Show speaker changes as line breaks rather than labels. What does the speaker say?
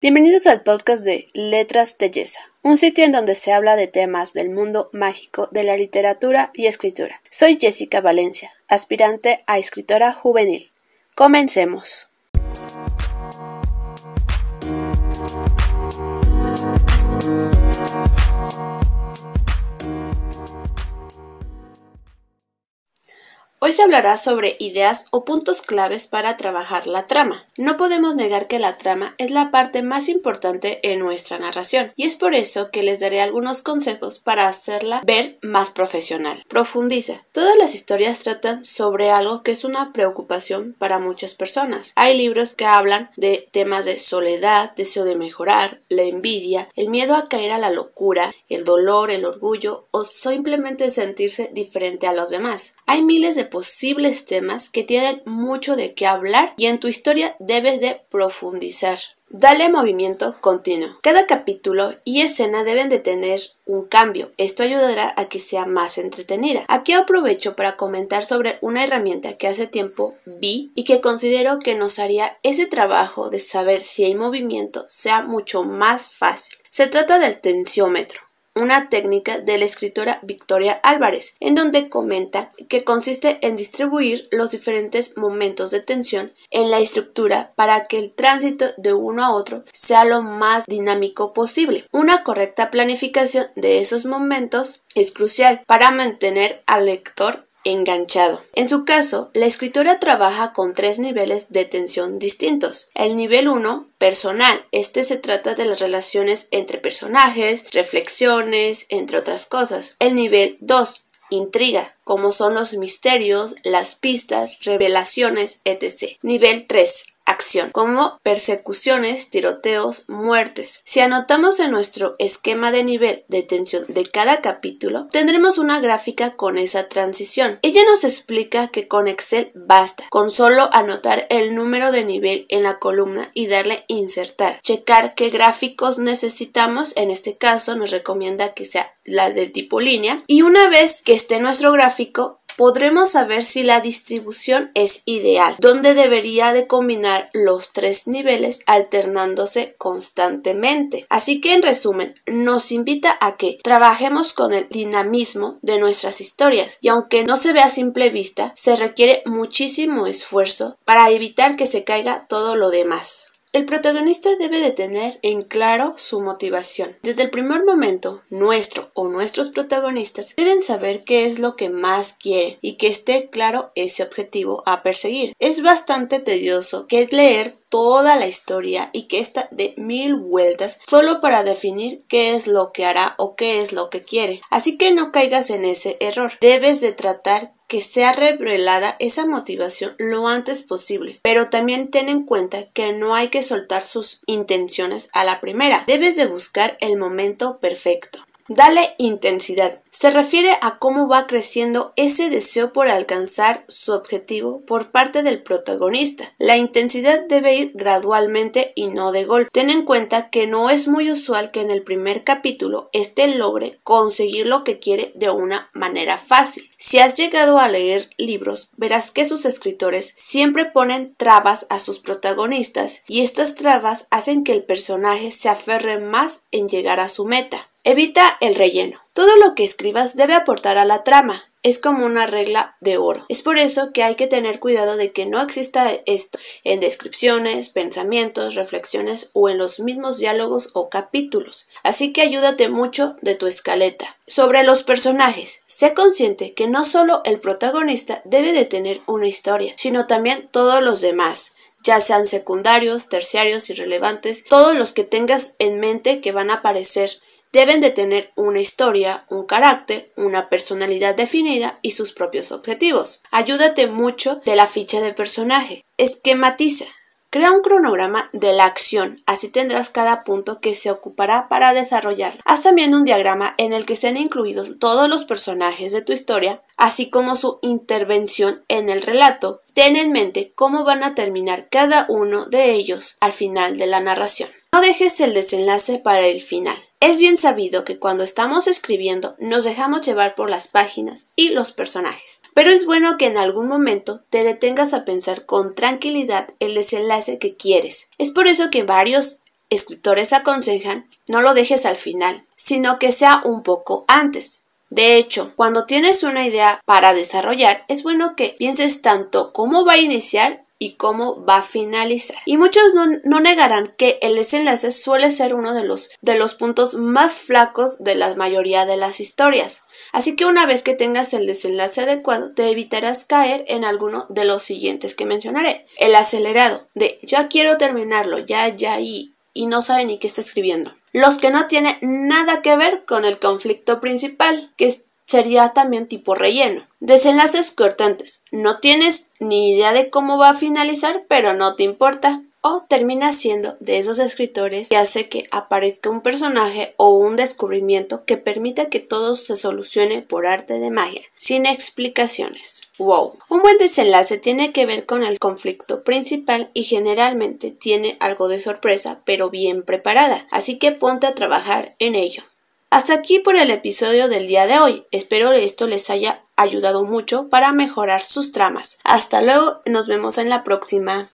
Bienvenidos al podcast de Letras Telleza, un sitio en donde se habla de temas del mundo mágico de la literatura y escritura. Soy Jessica Valencia, aspirante a escritora juvenil. Comencemos. Hoy se hablará sobre ideas o puntos claves para trabajar la trama. No podemos negar que la trama es la parte más importante en nuestra narración y es por eso que les daré algunos consejos para hacerla ver más profesional. Profundiza. Todas las historias tratan sobre algo que es una preocupación para muchas personas. Hay libros que hablan de temas de soledad, deseo de mejorar, la envidia, el miedo a caer a la locura, el dolor, el orgullo o simplemente sentirse diferente a los demás. Hay miles de posibles temas que tienen mucho de qué hablar y en tu historia debes de profundizar. Dale movimiento continuo. Cada capítulo y escena deben de tener un cambio. Esto ayudará a que sea más entretenida. Aquí aprovecho para comentar sobre una herramienta que hace tiempo vi y que considero que nos haría ese trabajo de saber si hay movimiento sea mucho más fácil. Se trata del tensiómetro una técnica de la escritora Victoria Álvarez, en donde comenta que consiste en distribuir los diferentes momentos de tensión en la estructura para que el tránsito de uno a otro sea lo más dinámico posible. Una correcta planificación de esos momentos es crucial para mantener al lector enganchado. En su caso, la escritora trabaja con tres niveles de tensión distintos. El nivel 1, personal. Este se trata de las relaciones entre personajes, reflexiones, entre otras cosas. El nivel 2, intriga, como son los misterios, las pistas, revelaciones, etc. Nivel 3, acción, como persecuciones, tiroteos, muertes. Si anotamos en nuestro esquema de nivel de tensión de cada capítulo, tendremos una gráfica con esa transición. Ella nos explica que con Excel basta, con solo anotar el número de nivel en la columna y darle insertar. Checar qué gráficos necesitamos, en este caso nos recomienda que sea la del tipo línea y una vez que esté nuestro gráfico podremos saber si la distribución es ideal, donde debería de combinar los tres niveles alternándose constantemente. Así que en resumen, nos invita a que trabajemos con el dinamismo de nuestras historias y aunque no se vea a simple vista, se requiere muchísimo esfuerzo para evitar que se caiga todo lo demás. El protagonista debe de tener en claro su motivación. Desde el primer momento, nuestro o nuestros protagonistas deben saber qué es lo que más quiere y que esté claro ese objetivo a perseguir. Es bastante tedioso que leer toda la historia y que está de mil vueltas solo para definir qué es lo que hará o qué es lo que quiere. Así que no caigas en ese error. Debes de tratar que sea revelada esa motivación lo antes posible, pero también ten en cuenta que no hay que soltar sus intenciones a la primera, debes de buscar el momento perfecto. Dale intensidad. Se refiere a cómo va creciendo ese deseo por alcanzar su objetivo por parte del protagonista. La intensidad debe ir gradualmente y no de golpe. Ten en cuenta que no es muy usual que en el primer capítulo éste logre conseguir lo que quiere de una manera fácil. Si has llegado a leer libros, verás que sus escritores siempre ponen trabas a sus protagonistas y estas trabas hacen que el personaje se aferre más en llegar a su meta. Evita el relleno. Todo lo que escribas debe aportar a la trama. Es como una regla de oro. Es por eso que hay que tener cuidado de que no exista esto en descripciones, pensamientos, reflexiones o en los mismos diálogos o capítulos. Así que ayúdate mucho de tu escaleta. Sobre los personajes, sé consciente que no solo el protagonista debe de tener una historia, sino también todos los demás ya sean secundarios, terciarios, irrelevantes, todos los que tengas en mente que van a aparecer deben de tener una historia, un carácter, una personalidad definida y sus propios objetivos. Ayúdate mucho de la ficha de personaje. Esquematiza. Crea un cronograma de la acción, así tendrás cada punto que se ocupará para desarrollar. Haz también un diagrama en el que sean incluidos todos los personajes de tu historia, así como su intervención en el relato. Ten en mente cómo van a terminar cada uno de ellos al final de la narración. No dejes el desenlace para el final. Es bien sabido que cuando estamos escribiendo nos dejamos llevar por las páginas y los personajes, pero es bueno que en algún momento te detengas a pensar con tranquilidad el desenlace que quieres. Es por eso que varios escritores aconsejan, no lo dejes al final, sino que sea un poco antes. De hecho, cuando tienes una idea para desarrollar, es bueno que pienses tanto cómo va a iniciar y cómo va a finalizar. Y muchos no, negarán que el desenlace suele ser uno de los, de los puntos más flacos de la mayoría de las historias. Así que una vez que tengas el desenlace adecuado, te evitarás caer en alguno de los siguientes que mencionaré. El acelerado, de ya quiero terminarlo, ya, ya y, y no sabe ni qué está escribiendo. Los que no tienen nada que ver con el conflicto principal, que sería también tipo relleno. Desenlaces cortantes. No tienes ni idea de cómo va a finalizar, pero no te importa o termina siendo de esos escritores que hace que aparezca un personaje o un descubrimiento que permita que todo se solucione por arte de magia, sin explicaciones. Wow. Un buen desenlace tiene que ver con el conflicto principal y generalmente tiene algo de sorpresa, pero bien preparada, así que ponte a trabajar en ello. Hasta aquí por el episodio del día de hoy. Espero esto les haya ayudado mucho para mejorar sus tramas. Hasta luego, nos vemos en la próxima.